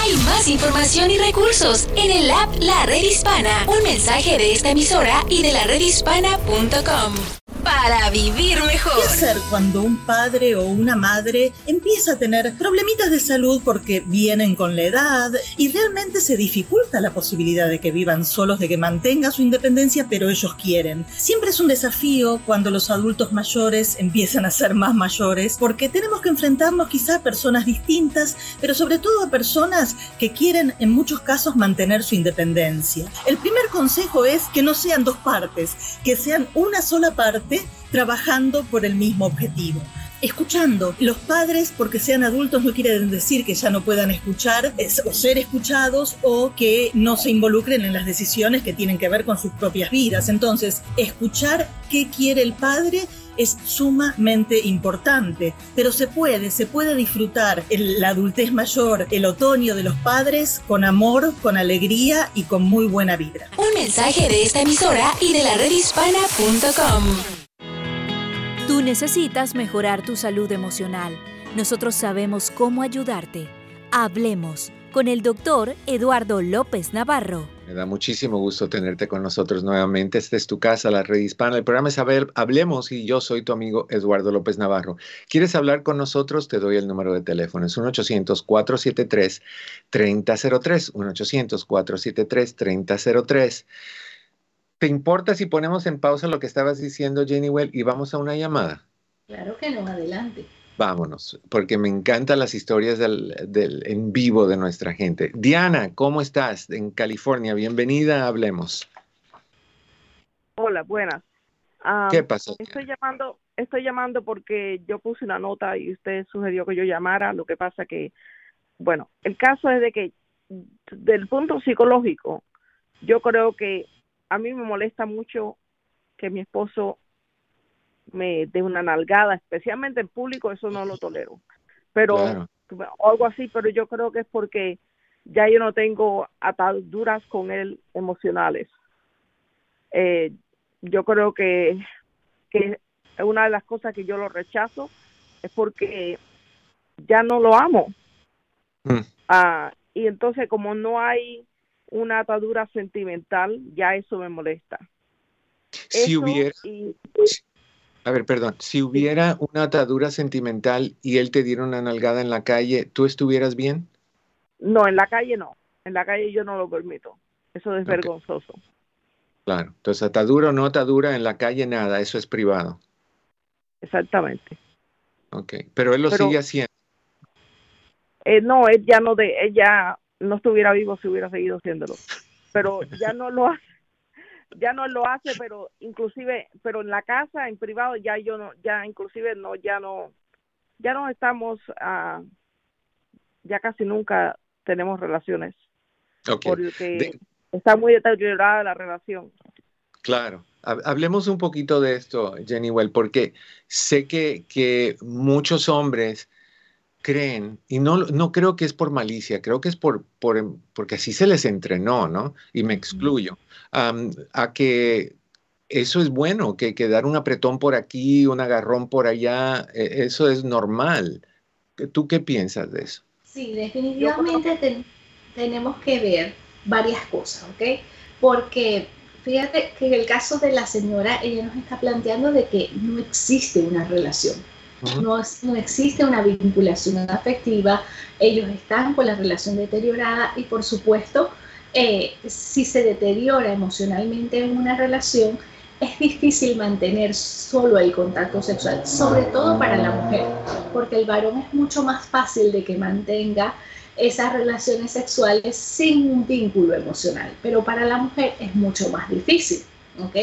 Hay más información y recursos en el app La Red Hispana. Un mensaje de esta emisora y de la redhispana.com para vivir mejor. ¿Qué hacer cuando un padre o una madre empieza a tener problemitas de salud porque vienen con la edad y realmente se dificulta la posibilidad de que vivan solos, de que mantengan su independencia, pero ellos quieren? Siempre es un desafío cuando los adultos mayores empiezan a ser más mayores porque tenemos que enfrentarnos quizá a personas distintas, pero sobre todo a personas que quieren en muchos casos mantener su independencia. El primer consejo es que no sean dos partes, que sean una sola parte trabajando por el mismo objetivo. escuchando. Los padres, porque sean adultos, no quieren decir que ya no puedan escuchar o ser escuchados o que no se involucren en las decisiones que tienen que ver con sus propias vidas. Entonces, escuchar qué quiere el padre es sumamente importante, pero se puede, se puede disfrutar la adultez mayor, el otoño de los padres con amor, con alegría y con muy buena vida. Un mensaje de esta emisora y de la redhispana.com. Tú necesitas mejorar tu salud emocional. Nosotros sabemos cómo ayudarte. Hablemos con el doctor Eduardo López Navarro. Me da muchísimo gusto tenerte con nosotros nuevamente. Esta es tu casa, la red hispana. El programa es Hablemos y yo soy tu amigo Eduardo López Navarro. ¿Quieres hablar con nosotros? Te doy el número de teléfono. Es 1-800-473-3003. 1-800-473-3003. ¿Te importa si ponemos en pausa lo que estabas diciendo, Jenny Well, y vamos a una llamada? Claro que no, adelante. Vámonos, porque me encantan las historias del, en vivo de nuestra gente. Diana, ¿cómo estás en California? Bienvenida, hablemos. Hola, buenas. Ah, ¿Qué pasó? Estoy llamando, estoy llamando porque yo puse una nota y usted sugirió que yo llamara. Lo que pasa que, bueno, el caso es de que del punto psicológico, yo creo que a mí me molesta mucho que mi esposo me dé una nalgada, especialmente en público, eso no lo tolero. Pero o algo así, pero yo creo que es porque ya yo no tengo ataduras con él emocionales. Eh, yo creo que, que una de las cosas que yo lo rechazo es porque ya no lo amo. Mm. Ah, y entonces como no hay una atadura sentimental, ya eso me molesta. Si hubiera... A ver, perdón, si hubiera una atadura sentimental y él te diera una nalgada en la calle, ¿tú estuvieras bien? No, en la calle no. En la calle yo no lo permito. Eso es vergonzoso. Claro. Entonces, atadura o no atadura, en la calle nada, eso es privado. Exactamente. Ok, pero él lo sigue haciendo. Eh, no, él ya no de, él ya no estuviera vivo si hubiera seguido haciéndolo. Pero ya no lo hace ya no lo hace, pero inclusive, pero en la casa, en privado, ya yo no, ya inclusive no, ya no, ya no estamos, uh, ya casi nunca tenemos relaciones. Porque está muy deteriorada la relación. Claro. Hablemos un poquito de esto, Jenny Well, porque sé que, que muchos hombres creen, y no, no creo que es por malicia, creo que es por, por porque así se les entrenó, ¿no? Y me excluyo, a que eso es bueno, que, que, dar un apretón por aquí, un agarrón por allá, e, eso es normal. ¿Tú qué piensas de eso? Sí, definitivamente tenemos que ver varias cosas, ¿ok? Porque fíjate que en el caso de la señora, ella nos está planteando de que no existe una relación no, existe una vinculación afectiva, ellos están con la relación deteriorada y por supuesto, eh, si se deteriora emocionalmente en una relación, es difícil mantener solo el contacto sexual, sobre todo para la mujer, porque el varón es mucho más fácil de que mantenga esas relaciones sexuales sin un vínculo emocional, pero para la mujer es mucho más difícil. ¿ok?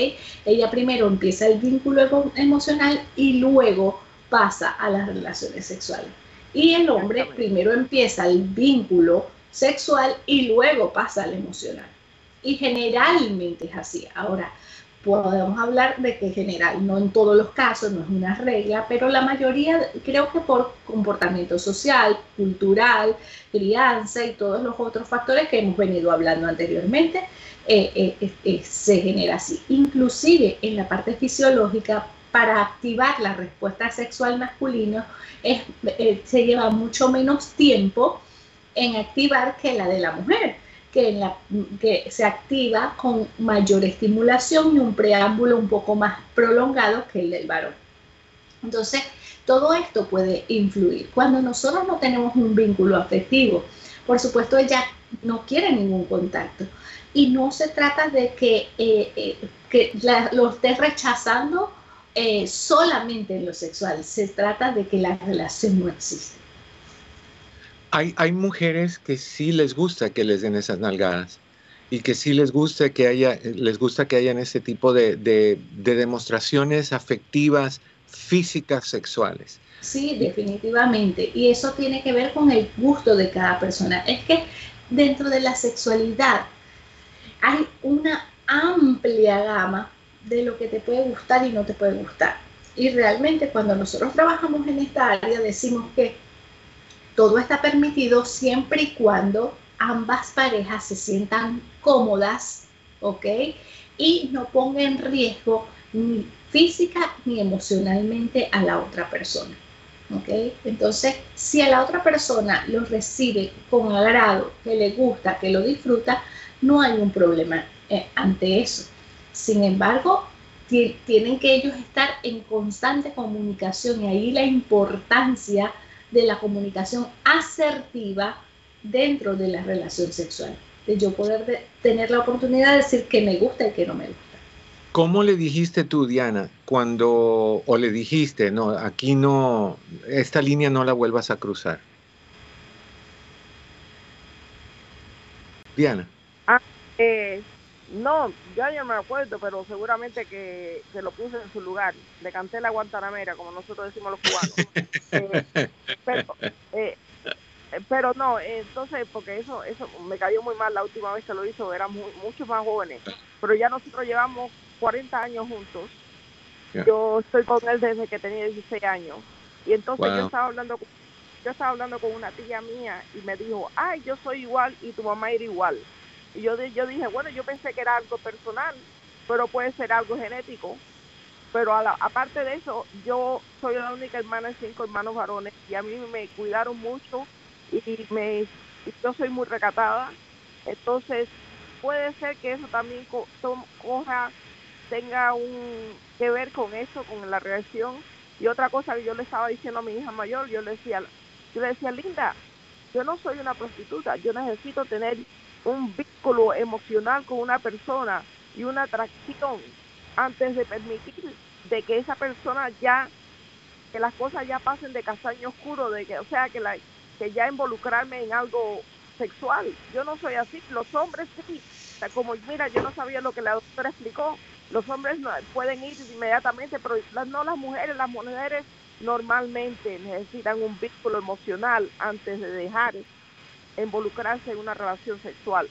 Ella primero empieza el vínculo emocional y luego pasa a las relaciones sexuales. Y el hombre primero empieza el vínculo sexual y luego pasa al emocional. Y generalmente es así. Ahora, podemos hablar de que general, no en todos los casos, no es una regla, pero la mayoría creo que por comportamiento social, cultural, crianza y todos los otros factores que hemos venido hablando anteriormente, eh, eh, eh, se genera así. Inclusive en la parte fisiológica para activar la respuesta sexual masculina es, eh, se lleva mucho menos tiempo en activar que la de la mujer, que, en la, que se activa con mayor estimulación y un preámbulo un poco más prolongado que el del varón. Entonces, todo esto puede influir. Cuando nosotros no tenemos un vínculo afectivo, por supuesto ella no quiere ningún contacto. Y no se trata de que, eh, eh, que lo esté rechazando eh, solamente en lo sexual, se trata de que la relación no existe. Hay, hay mujeres que sí les gusta que les den esas nalgadas y que sí les gusta que haya, les gusta que hayan ese tipo de, de, demostraciones afectivas físicas sexuales. Sí, definitivamente. Y eso tiene que ver con el gusto de cada persona. Es que dentro de la sexualidad hay una amplia gama de lo que te puede gustar y no te puede gustar. Y realmente cuando nosotros trabajamos en esta área decimos que todo está permitido siempre y cuando ambas parejas se sientan cómodas, ¿ok? Y no ponga en riesgo ni física ni emocionalmente a la otra persona. ¿ok? Entonces, si a la otra persona lo recibe con agrado, que le gusta, que lo disfruta, no hay un problema eh, ante eso. Sin embargo, tienen que ellos estar en constante comunicación y ahí la importancia de la comunicación asertiva dentro de la relación sexual, de yo poder tener la oportunidad de decir que me gusta y que no me gusta. ¿Cómo le dijiste tú, Diana, cuando, o le dijiste, no, aquí no, esta línea no la vuelvas a cruzar? Diana. Ah, eh, no, ya no me acuerdo, pero seguramente que, que, lo puse en su lugar. Le canté la guantanamera, como nosotros decimos los cubanos. eh, pero, eh, pero no, entonces, porque eso eso me cayó muy mal la última vez que lo hizo, éramos mucho más jóvenes. Pero ya nosotros llevamos 40 años juntos. Yo estoy con él desde que tenía 16 años. Y entonces yo estaba hablando yo estaba hablando con una tía mía y me dijo, ay, yo soy igual y tu mamá era igual. Y yo, yo dije, bueno, yo pensé que era algo personal, pero puede ser algo genético. Pero aparte de eso, yo soy la única hermana de cinco hermanos varones y a mí me cuidaron mucho y me yo soy muy recatada. Entonces, puede ser que eso también coja tenga un que ver con eso, con la reacción. Y otra cosa que yo le estaba diciendo a mi hija mayor, yo le decía, yo le decía, Linda, yo no soy una prostituta, yo necesito tener un vínculo emocional con una persona y una atracción antes de permitir de que esa persona ya, que las cosas ya pasen de castaño oscuro, de que, o sea, que la que ya involucrarme en algo sexual. Yo no soy así, los hombres sí. como mira, yo no sabía lo que la doctora explicó, los hombres no, pueden ir inmediatamente, pero no las mujeres, las mujeres normalmente necesitan un vínculo emocional antes de dejar involucrarse en una relación sexual.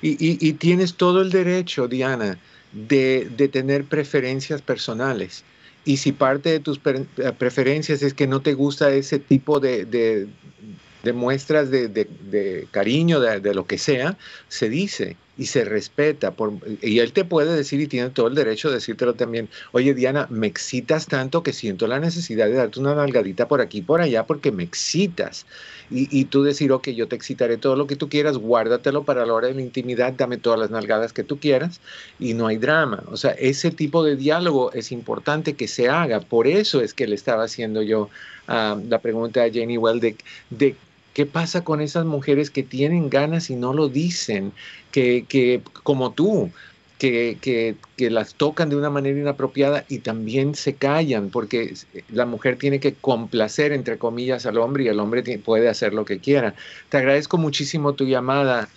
Y, y, tienes todo el derecho, Diana, de, de tener preferencias personales. Y si parte de tus preferencias es que no te gusta ese tipo de, de, de muestras de cariño, de, lo que sea, se dice y se respeta. Y él te puede decir y tiene todo el derecho de decírtelo también. Oye, Diana, me excitas tanto que siento la necesidad de darte una nalgadita por aquí y por allá porque me excitas. Y, tú decir, ok, yo te excitaré todo lo que tú quieras, guárdatelo para la hora de la intimidad, dame todas las nalgadas que tú quieras y no hay drama. O sea, ese tipo de diálogo es importante que se haga. Por eso es que le estaba haciendo yo uh, la pregunta a Jenny Well de, de ¿Qué pasa con esas mujeres que tienen ganas y no lo dicen? Que, que como tú, que, que, las tocan de una manera inapropiada y también se callan, porque la mujer tiene que complacer, entre comillas, al hombre y el hombre puede hacer lo que quiera. Te agradezco muchísimo tu llamada.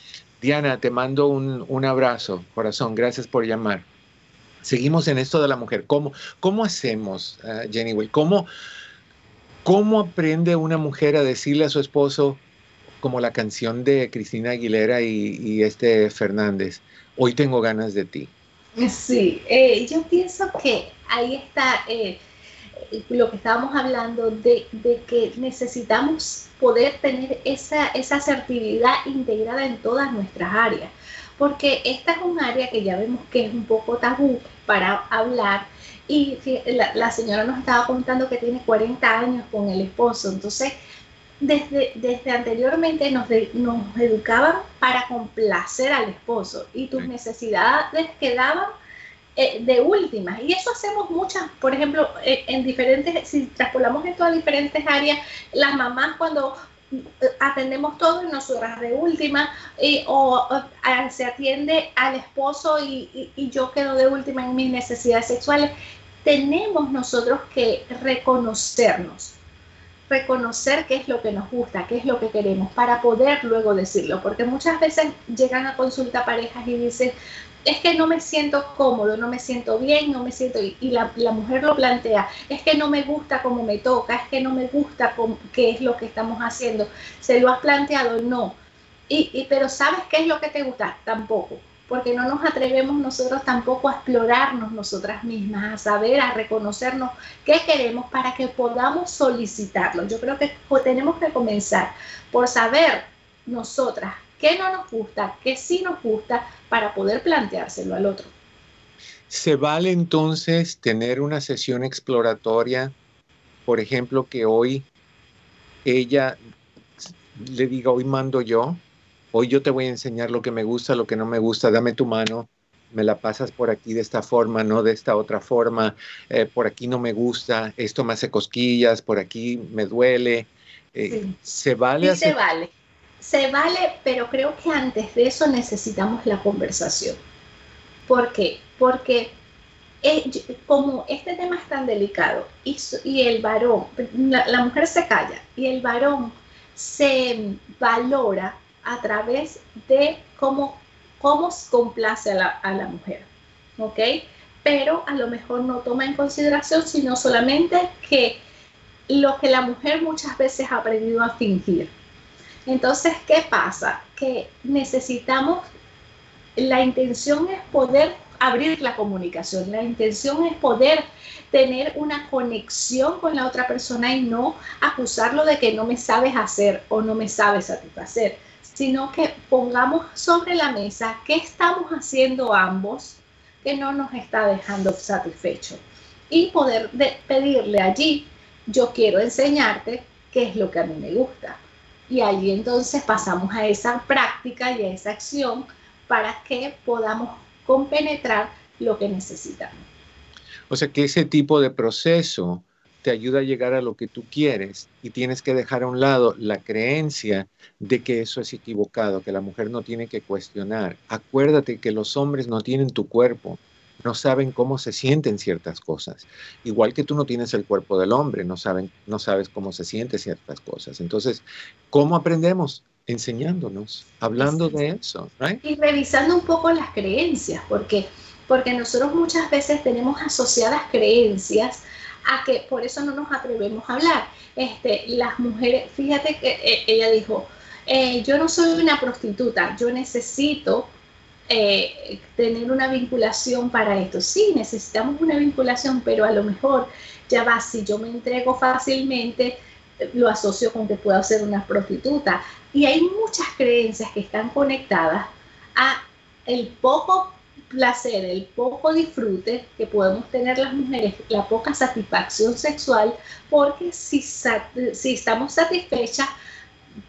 Diana, te mando un, un abrazo, corazón. Gracias por llamar. Seguimos en esto de la mujer. ¿Cómo, cómo hacemos, uh, Jenny Will? ¿Cómo, ¿Cómo aprende una mujer a decirle a su esposo, como la canción de Cristina Aguilera y, este Fernández, hoy tengo ganas de ti? Sí, eh, yo pienso que ahí está eh, lo que estábamos hablando de, que necesitamos poder tener esa, esa asertividad integrada en todas nuestras áreas, porque esta es un área que ya vemos que es un poco tabú para hablar y la, señora nos estaba contando que tiene 40 años con el esposo, entonces desde, desde anteriormente nos, nos educaban para complacer al esposo y tus necesidades quedaban eh, de últimas. Y eso hacemos muchas, por ejemplo, eh, en diferentes, si traspolamos esto a diferentes áreas, las mamás cuando atendemos todo y nosotras de última, o, se atiende al esposo y, y, yo quedo de última en mis necesidades sexuales. Tenemos nosotros que reconocernos, reconocer qué es lo que nos gusta, qué es lo que queremos, para poder luego decirlo, porque muchas veces llegan a consulta parejas y dicen, es que no me siento cómodo, no me siento bien, no me siento, y, la, mujer lo plantea, es que no me gusta cómo me toca, es que no me gusta qué es lo que estamos haciendo. ¿Se lo has planteado? No. Y, pero ¿sabes qué es lo que te gusta? Tampoco, porque no nos atrevemos nosotros tampoco a explorarnos nosotras mismas, a saber, a reconocernos qué queremos para que podamos solicitarlo. Yo creo que tenemos que comenzar por saber nosotras qué no nos gusta, qué sí nos gusta, para poder planteárselo al otro. ¿Se vale entonces tener una sesión exploratoria? Por ejemplo, que hoy ella le diga, hoy mando yo, hoy yo te voy a enseñar lo que me gusta, lo que no me gusta, dame tu mano, me la pasas por aquí de esta forma, no de esta otra forma, eh, por aquí no me gusta, esto me hace cosquillas, por aquí me duele. Eh, ¿Se vale? se vale se vale, pero creo que antes de eso necesitamos la conversación. ¿Por qué? Porque eh, como este tema es tan delicado y, el varón, la, mujer se calla y el varón se valora a través de cómo, cómo complace a la, a la mujer, ¿ok? Pero a lo mejor no toma en consideración sino solamente que lo que la mujer muchas veces ha aprendido a fingir entonces, ¿qué pasa? Que necesitamos, la intención es poder abrir la comunicación, la intención es poder tener una conexión con la otra persona y no acusarlo de que no me sabes hacer o no me sabes satisfacer, sino que pongamos sobre la mesa qué estamos haciendo ambos que no nos está dejando satisfechos y poder pedirle allí, yo quiero enseñarte qué es lo que a mí me gusta y allí entonces pasamos a esa práctica y a esa acción para que podamos compenetrar lo que necesitamos. O sea que ese tipo de proceso te ayuda a llegar a lo que tú quieres y tienes que dejar a un lado la creencia de que eso es equivocado, que la mujer no tiene que cuestionar. Acuérdate que los hombres no tienen tu cuerpo, no saben cómo se sienten ciertas cosas. Igual que tú no tienes el cuerpo del hombre, no, saben, no sabes cómo se sienten ciertas cosas. Entonces, ¿cómo aprendemos? Enseñándonos, hablando de eso. Y revisando un poco las creencias, porque, porque nosotros muchas veces tenemos asociadas creencias a que por eso no nos atrevemos a hablar. Este, las mujeres, fíjate que eh, ella dijo, eh, yo no soy una prostituta, yo necesito eh, tener una vinculación para esto. Sí, necesitamos una vinculación, pero a lo mejor ya va, si yo me entrego fácilmente, lo asocio con que puedo ser una prostituta. Y hay muchas creencias que están conectadas a el poco placer, el poco disfrute que podemos tener las mujeres, la poca satisfacción sexual, porque si, si estamos satisfechas,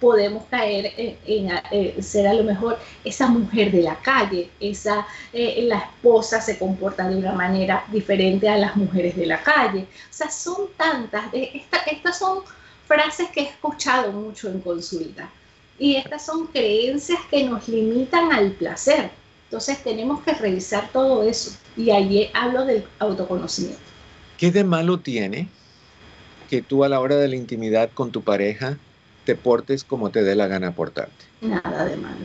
podemos caer en, eh, ser a lo mejor esa mujer de la calle, esa eh, la esposa se comporta de una manera diferente a las mujeres de la calle. O sea, son tantas, eh, estas son frases que he escuchado mucho en consulta y estas son creencias que nos limitan al placer. Entonces tenemos que revisar todo eso y allí hablo del autoconocimiento. ¿Qué de malo tiene que tú a la hora de la intimidad con tu pareja te portes como te dé la gana portarte. Nada de malo.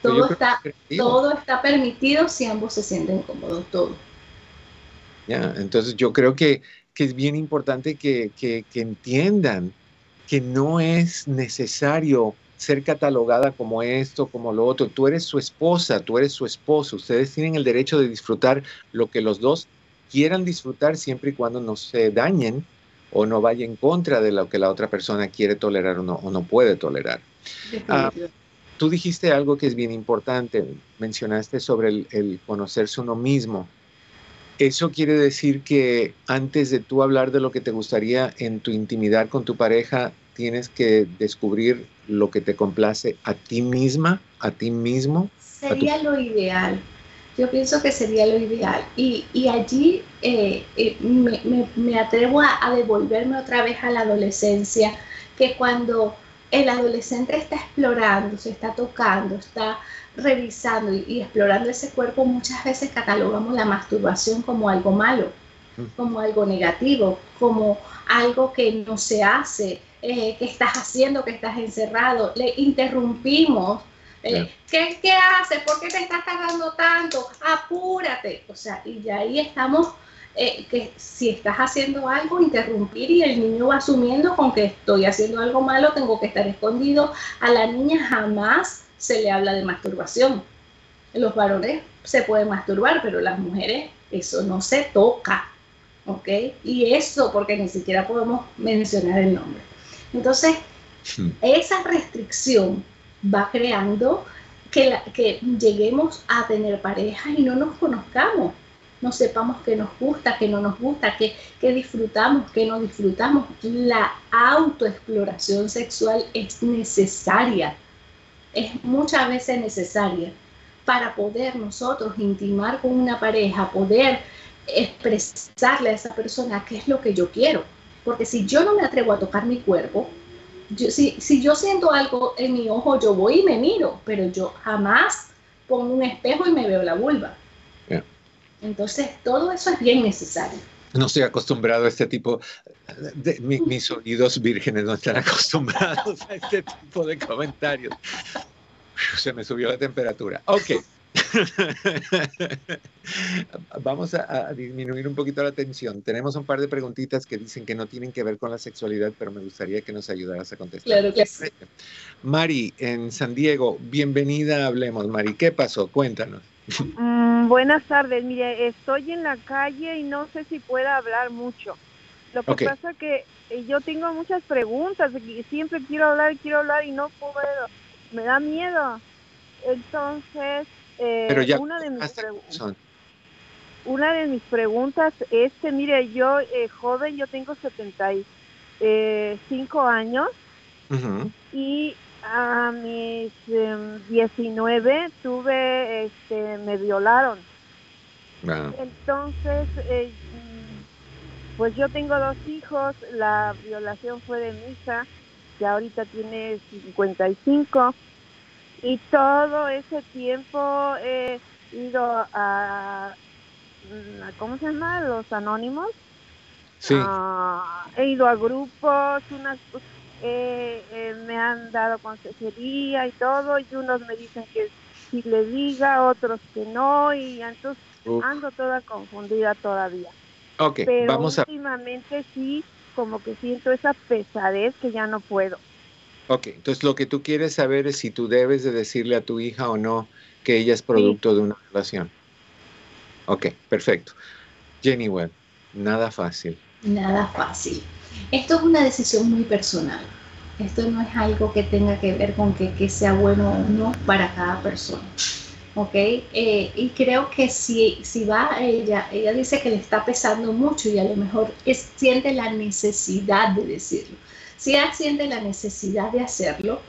Pues todo, está, todo está permitido si ambos se sienten cómodos, todo. Ya, entonces yo creo que, que es bien importante que, que, que entiendan que no es necesario ser catalogada como esto, como lo otro. Tú eres su esposa, tú eres su esposo. Ustedes tienen el derecho de disfrutar lo que los dos quieran disfrutar siempre y cuando no se dañen o no vaya en contra de lo que la otra persona quiere tolerar o no, o no puede tolerar. Ah, tú dijiste algo que es bien importante, mencionaste sobre el, conocerse uno mismo. Eso quiere decir que antes de tú hablar de lo que te gustaría en tu intimidad con tu pareja, tienes que descubrir lo que te complace a ti misma, a ti mismo. Sería lo ideal, yo pienso que sería lo ideal. Y, allí eh, eh, me, atrevo a, devolverme otra vez a la adolescencia, que cuando el adolescente está explorando, se está tocando, está revisando y, explorando ese cuerpo, muchas veces catalogamos la masturbación como algo malo, como algo negativo, como algo que no se hace, eh, que estás haciendo, que estás encerrado. Le interrumpimos Eh, ¿qué, ¿Qué haces? ¿Por qué te estás tardando tanto? Apúrate. O sea, y ya ahí estamos eh, que si estás haciendo algo, interrumpir y el niño va asumiendo con que estoy haciendo algo malo, tengo que estar escondido. A la niña jamás se le habla de masturbación. Los varones se pueden masturbar, pero las mujeres eso no se toca. ¿Ok? Y eso porque ni siquiera podemos mencionar el nombre. Entonces, hmm. esa restricción va creando que, que lleguemos a tener pareja y no nos conozcamos no sepamos qué nos gusta, qué no nos gusta, qué, disfrutamos, qué no disfrutamos. La autoexploración sexual es necesaria, es muchas veces necesaria para poder nosotros intimar con una pareja, poder expresarle a esa persona qué es lo que yo quiero. Porque si yo no me atrevo a tocar mi cuerpo, si, si yo siento algo en mi ojo, yo voy y me miro, pero yo jamás pongo un espejo y me veo la vulva. Entonces, todo eso es bien necesario. No estoy acostumbrado a este tipo, de, mis oídos vírgenes no están acostumbrados a este tipo de comentarios. Se me subió la temperatura. Ok. Vamos a, disminuir un poquito la tensión. Tenemos un par de preguntitas que dicen que no tienen que ver con la sexualidad, pero me gustaría que nos ayudaras a contestar. Claro que sí. Mari, en San Diego, bienvenida, hablemos. Mari, ¿qué pasó? Cuéntanos. Mm, buenas tardes, mire, estoy en la calle y no sé si pueda hablar mucho. Lo que pasa que eh, yo tengo muchas preguntas y siempre quiero hablar y quiero hablar y no puedo. Me da miedo. Entonces, eh, una, de mis una de mis preguntas es que, mire, yo eh, joven, yo tengo 75 años y a mis 19 em, tuve, este, me violaron. Ah. Entonces, eh, pues yo tengo dos hijos, la violación fue de mi hija, que ahorita tiene 55, y todo ese tiempo he ido a, ¿cómo se llama? Los anónimos. Sí. Ah, he ido a grupos, unas eh, eh, me han dado consejería y todo, y unos me dicen que si le diga, otros que no, y entonces ando toda confundida todavía. Ok, Pero vamos a... últimamente sí, como que siento esa pesadez que ya no puedo. Ok, entonces lo que tú quieres saber es si tú debes de decirle a tu hija o no que ella es producto de una relación. Ok, perfecto. Jenny Webb, nada fácil. Nada fácil. Esto es una decisión muy personal. Esto no es algo que tenga que ver con que, sea bueno o no para cada persona. ¿ok? Eh, y creo que si, si va ella, ella dice que le está pesando mucho y a lo mejor siente la necesidad de decirlo. Si siente la necesidad de hacerlo,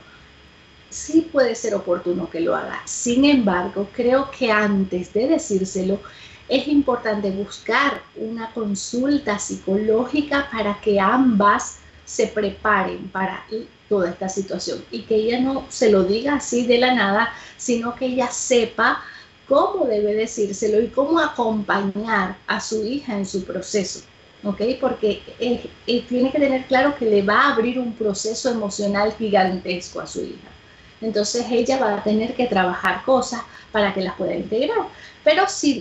sí puede ser oportuno que lo haga. Sin embargo, creo que antes de decírselo, es importante buscar una consulta psicológica para que ambas se preparen para toda esta situación y que ella no se lo diga así de la nada, sino que ella sepa cómo debe decírselo y cómo acompañar a su hija en su proceso. ¿Ok? Porque eh, eh, tiene que tener claro que le va a abrir un proceso emocional gigantesco a su hija. Entonces ella va a tener que trabajar cosas para que las pueda integrar. Pero si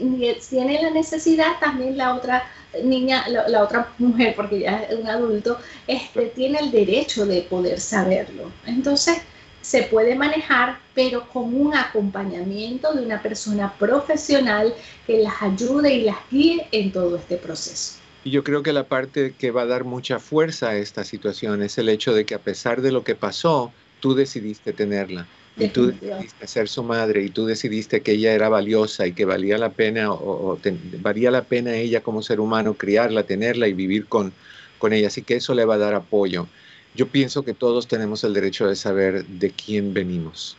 tiene la necesidad, también la otra niña, la, otra mujer, porque ya es un adulto, este, tiene el derecho de poder saberlo. Entonces se puede manejar, pero con un acompañamiento de una persona profesional que las ayude y las guíe en todo este proceso. Y yo creo que la parte que va a dar mucha fuerza a esta situación es el hecho de que a pesar de lo que pasó, tú decidiste tenerla y tú decidiste ser su madre y tú decidiste que ella era valiosa y que valía la pena o, valía la pena ella como ser humano criarla, tenerla y vivir con, con ella. Así que eso le va a dar apoyo. Yo pienso que todos tenemos el derecho de saber de quién venimos.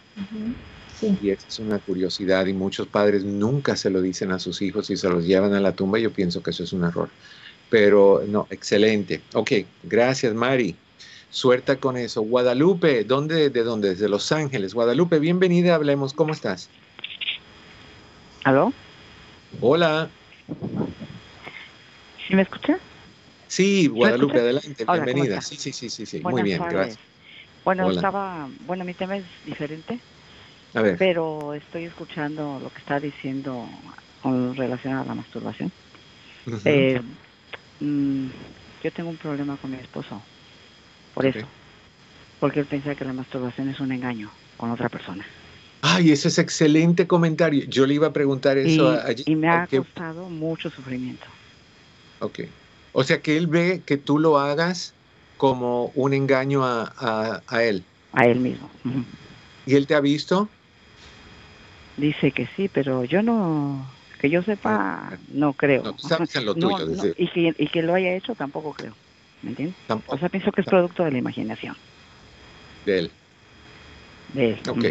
Y esa es una curiosidad y muchos padres nunca se lo dicen a sus hijos y se los llevan a la tumba. Yo pienso que eso es un error. Pero no, excelente. Ok, gracias Mari. Suerte con eso. Guadalupe, ¿dónde, ¿de dónde? Desde Los Ángeles. Guadalupe, bienvenida, hablemos. ¿Cómo estás? ¿Aló? Hola. ¿Sí me escucha? Sí, Guadalupe, adelante, bienvenida. Sí, sí, sí, sí, sí. muy bien, gracias. Bueno, estaba, bueno, mi tema es diferente. Pero estoy escuchando lo que está diciendo con relación a la masturbación. Eh, mm, yo tengo un problema con mi esposo. Por eso. Porque él piensa que la masturbación es un engaño con otra persona. Ay, ese es excelente comentario. Yo le iba a preguntar eso allí. Y me ha costado mucho sufrimiento. Ok. O sea que él ve que tú lo hagas como un engaño a, a, él. A él mismo. ¿Y él te ha visto? Dice que sí, pero yo no, que yo sepa, no creo. No, lo tuyo, y, que, y que lo haya hecho tampoco creo. ¿Me entiendes? O sea, pienso que es producto de la imaginación. De él. De él. Ok.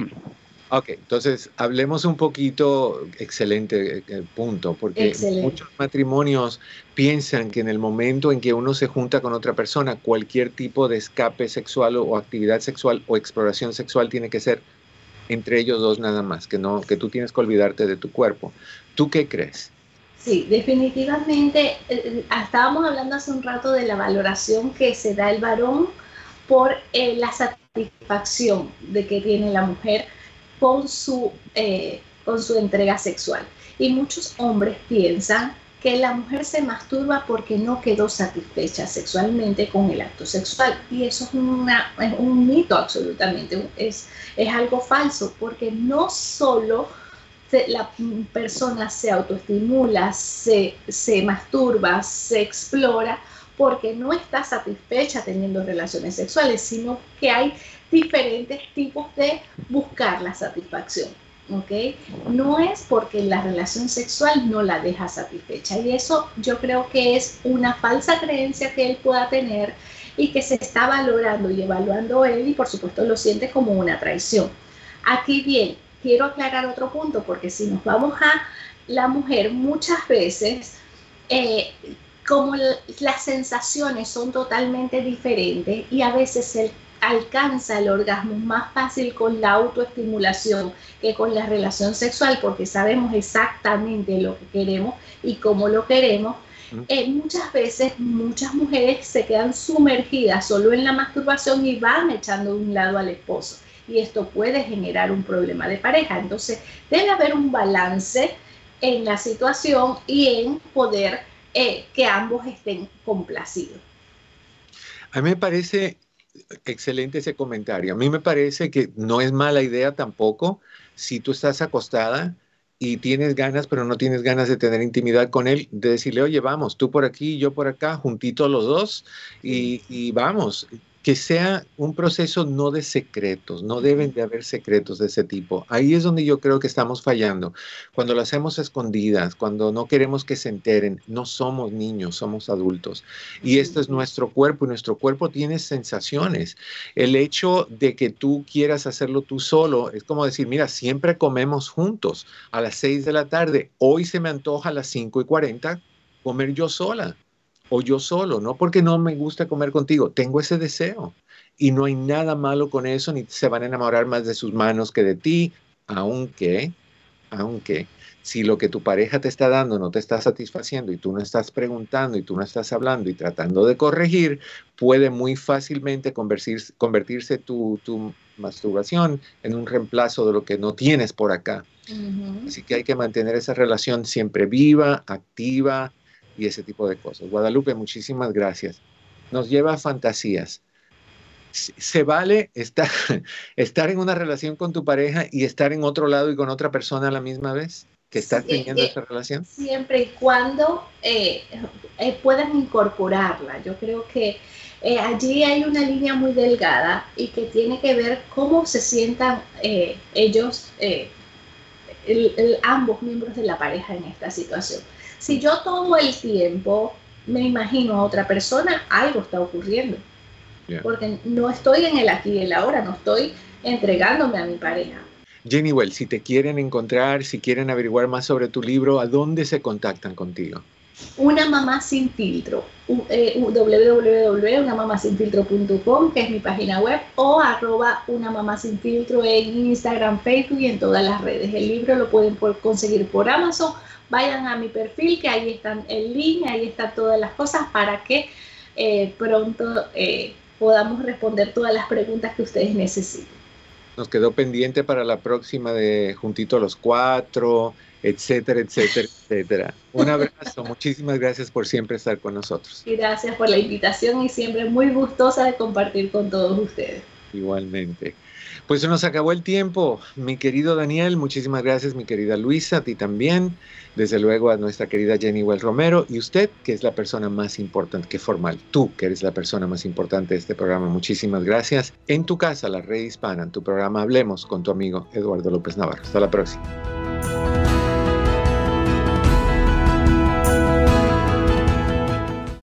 Ok, entonces hablemos un poquito, excelente eh, punto, porque muchos matrimonios piensan que en el momento en que uno se junta con otra persona, cualquier tipo de escape sexual o, actividad sexual o exploración sexual tiene que ser entre ellos dos nada más, que no, que tú tienes que olvidarte de tu cuerpo. ¿Tú qué crees? Sí, definitivamente. Eh, eh, estábamos hablando hace un rato de la valoración que se da el varón por la satisfacción de que tiene la mujer con su, eh, con su entrega sexual. Y muchos hombres piensan que la mujer se masturba porque no quedó satisfecha sexualmente con el acto sexual. Y eso es, una, un mito absolutamente, es, es algo falso, porque no solo la persona se autoestimula, se, se masturba, se explora, porque no está satisfecha teniendo relaciones sexuales, sino que hay diferentes tipos de buscar la satisfacción. ¿Ok? No es porque la relación sexual no la deja satisfecha y eso yo creo que es una falsa creencia que él pueda tener y que se está valorando y evaluando él y por supuesto lo siente como una traición. Aquí bien, quiero aclarar otro punto porque si nos vamos a la mujer muchas veces eh, como las sensaciones son totalmente diferentes y a veces el alcanza el orgasmo más fácil con la autoestimulación que con la relación sexual porque sabemos exactamente lo que queremos y cómo lo queremos. Eh, muchas veces muchas mujeres se quedan sumergidas solo en la masturbación y van echando de un lado al esposo y esto puede generar un problema de pareja. Entonces debe haber un balance en la situación y en poder eh, que ambos estén complacidos. A mí me parece excelente ese comentario. A mí me parece que no es mala idea tampoco si tú estás acostada y tienes ganas, pero no tienes ganas de tener intimidad con él, de decirle, oye, vamos, tú por aquí, yo por acá, juntitos los dos, y, y vamos que sea un proceso no de secretos, no deben de haber secretos de ese tipo. Ahí es donde yo creo que estamos fallando. Cuando lo hacemos escondidas, cuando no queremos que se enteren, no somos niños, somos adultos. Y esto es nuestro cuerpo y nuestro cuerpo tiene sensaciones. El hecho de que tú quieras hacerlo tú solo es como decir, mira, siempre comemos juntos a las 6 de la tarde, hoy se me antoja a las 5 y 40 comer yo sola o yo solo, no porque no me gusta comer contigo, tengo ese deseo. Y no hay nada malo con eso, ni se van a enamorar más de sus manos que de ti, aunque, aunque si lo que tu pareja te está dando no te está satisfaciendo y tú no estás preguntando y tú no estás hablando y tratando de corregir, puede muy fácilmente convertirse, convertirse tu, tu masturbación en un reemplazo de lo que no tienes por acá. Así que hay que mantener esa relación siempre viva, activa, y ese tipo de cosas. Guadalupe, muchísimas gracias. Nos lleva a fantasías. ¿Se vale estar, estar en una relación con tu pareja y estar en otro lado y con otra persona a la misma vez? ¿Que estás teniendo esa relación? Siempre y cuando eh, eh, puedas incorporarla. Yo creo que eh, allí hay una línea muy delgada y que tiene que ver cómo se sientan ellos, ambos miembros de la pareja en esta situación. Si yo todo el tiempo me imagino a otra persona, algo está ocurriendo. Porque no estoy en el aquí y el ahora, no estoy entregándome a mi pareja. Jenny Well, si te quieren encontrar, si quieren averiguar más sobre tu libro, ¿a dónde se contactan contigo? Una mamá sin filtro, eh, www.unamamasinfiltro.com, que es mi página web, o arroba una mamá sin filtro en Instagram, Facebook y en todas las redes. El libro lo pueden conseguir por Amazon vayan a mi perfil, que ahí están en línea, ahí están todas las cosas para que eh, pronto eh, podamos responder todas las preguntas que ustedes necesiten. nos quedó pendiente para la próxima de Juntito los Cuatro, etcétera, etcétera, etcétera. Un abrazo, muchísimas gracias por siempre estar con nosotros. Gracias por la invitación y siempre muy gustosa de compartir con todos ustedes. Igualmente. Pues se nos acabó el tiempo, mi querido Daniel, muchísimas gracias, mi querida Luisa, a ti también, desde luego a nuestra querida Jenny Well Romero y usted, que es la persona más importante, que formal, tú, que eres la persona más importante de este programa, muchísimas gracias. En tu casa, la red hispana, en tu programa Hablemos con tu amigo Eduardo López Navarro. Hasta la próxima.